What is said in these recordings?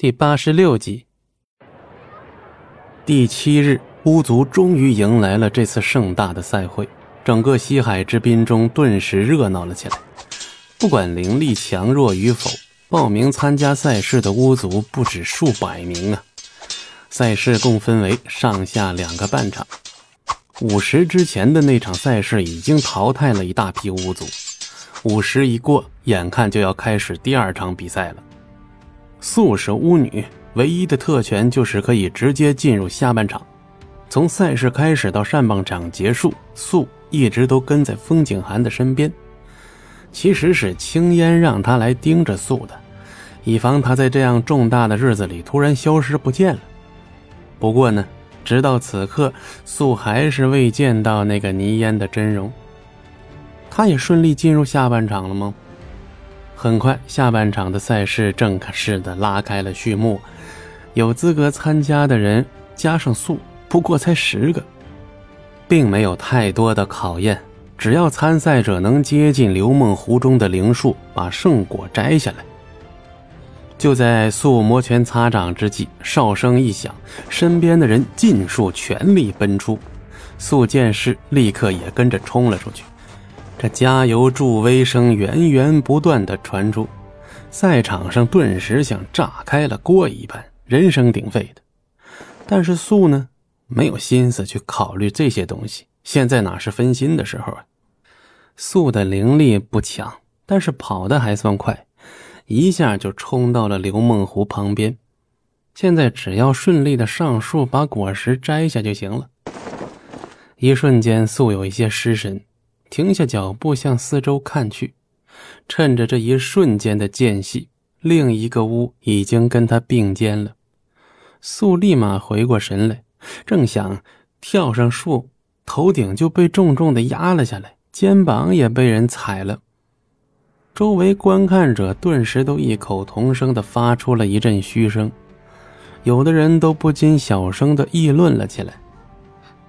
第八十六集，第七日，巫族终于迎来了这次盛大的赛会，整个西海之滨中顿时热闹了起来。不管灵力强弱与否，报名参加赛事的巫族不止数百名啊！赛事共分为上下两个半场。午时之前的那场赛事已经淘汰了一大批巫族，午时一过，眼看就要开始第二场比赛了。素是巫女，唯一的特权就是可以直接进入下半场。从赛事开始到上半场结束，素一直都跟在风景寒的身边。其实是青烟让他来盯着素的，以防他在这样重大的日子里突然消失不见了。不过呢，直到此刻，素还是未见到那个倪烟的真容。他也顺利进入下半场了吗？很快，下半场的赛事正式的拉开了序幕。有资格参加的人加上素，不过才十个，并没有太多的考验。只要参赛者能接近流梦湖中的灵树，把圣果摘下来。就在素摩拳擦掌之际，哨声一响，身边的人尽数全力奔出。素见势，立刻也跟着冲了出去。这加油助威声源源不断的传出，赛场上顿时像炸开了锅一般，人声鼎沸的。但是素呢，没有心思去考虑这些东西，现在哪是分心的时候啊？素的灵力不强，但是跑的还算快，一下就冲到了刘梦湖旁边。现在只要顺利的上树，把果实摘下就行了。一瞬间，素有一些失神。停下脚步，向四周看去，趁着这一瞬间的间隙，另一个屋已经跟他并肩了。素立马回过神来，正想跳上树，头顶就被重重的压了下来，肩膀也被人踩了。周围观看者顿时都异口同声的发出了一阵嘘声，有的人都不禁小声的议论了起来：“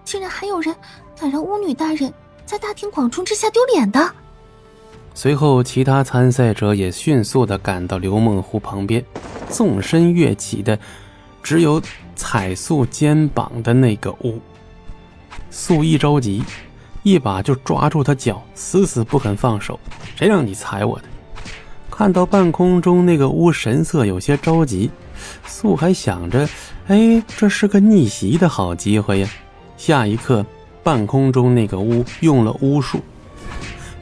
竟然还有人敢让巫女大人！”在大庭广众之下丢脸的。随后，其他参赛者也迅速的赶到刘梦湖旁边，纵身跃起的，只有踩素肩膀的那个乌。素一着急，一把就抓住他脚，死死不肯放手。谁让你踩我的？看到半空中那个乌神色有些着急，素还想着，哎，这是个逆袭的好机会呀。下一刻。半空中那个巫用了巫术，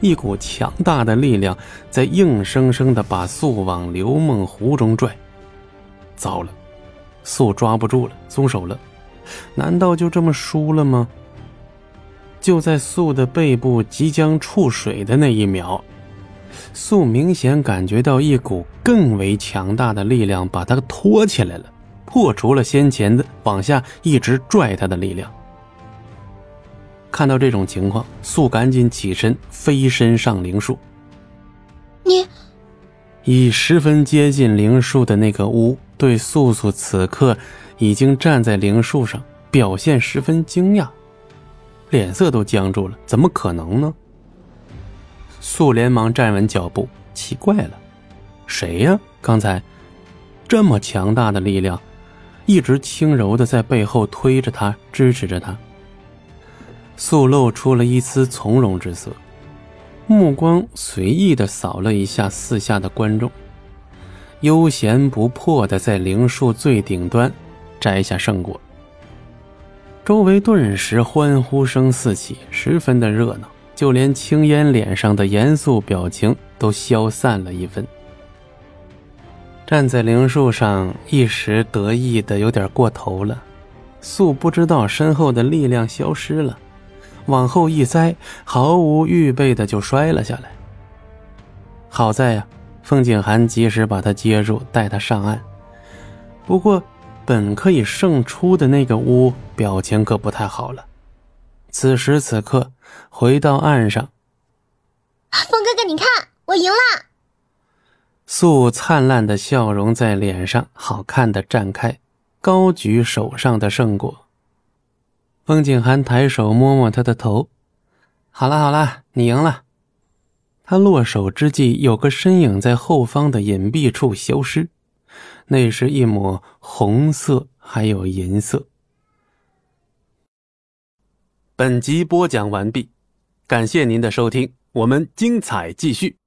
一股强大的力量在硬生生的把素往流梦湖中拽。糟了，素抓不住了，松手了。难道就这么输了吗？就在素的背部即将触水的那一秒，素明显感觉到一股更为强大的力量把他拖起来了，破除了先前的往下一直拽他的力量。看到这种情况，素赶紧起身飞身上灵树。你，已十分接近灵树的那个屋对素素此刻已经站在灵树上，表现十分惊讶，脸色都僵住了。怎么可能呢？素连忙站稳脚步，奇怪了，谁呀？刚才这么强大的力量，一直轻柔的在背后推着他，支持着他。素露出了一丝从容之色，目光随意的扫了一下四下的观众，悠闲不迫的在灵树最顶端摘下圣果。周围顿时欢呼声四起，十分的热闹，就连青烟脸上的严肃表情都消散了一分。站在灵树上，一时得意的有点过头了，素不知道身后的力量消失了。往后一栽，毫无预备的就摔了下来。好在呀，风景寒及时把他接住，带他上岸。不过，本可以胜出的那个屋表情可不太好了。此时此刻，回到岸上，风哥哥，你看，我赢了。素灿烂的笑容在脸上好看的绽开，高举手上的圣果。风景寒抬手摸摸他的头。好了好了你赢了。他落手之际有个身影在后方的隐蔽处消失。那是一抹红色还有银色。本集播讲完毕感谢您的收听我们精彩继续。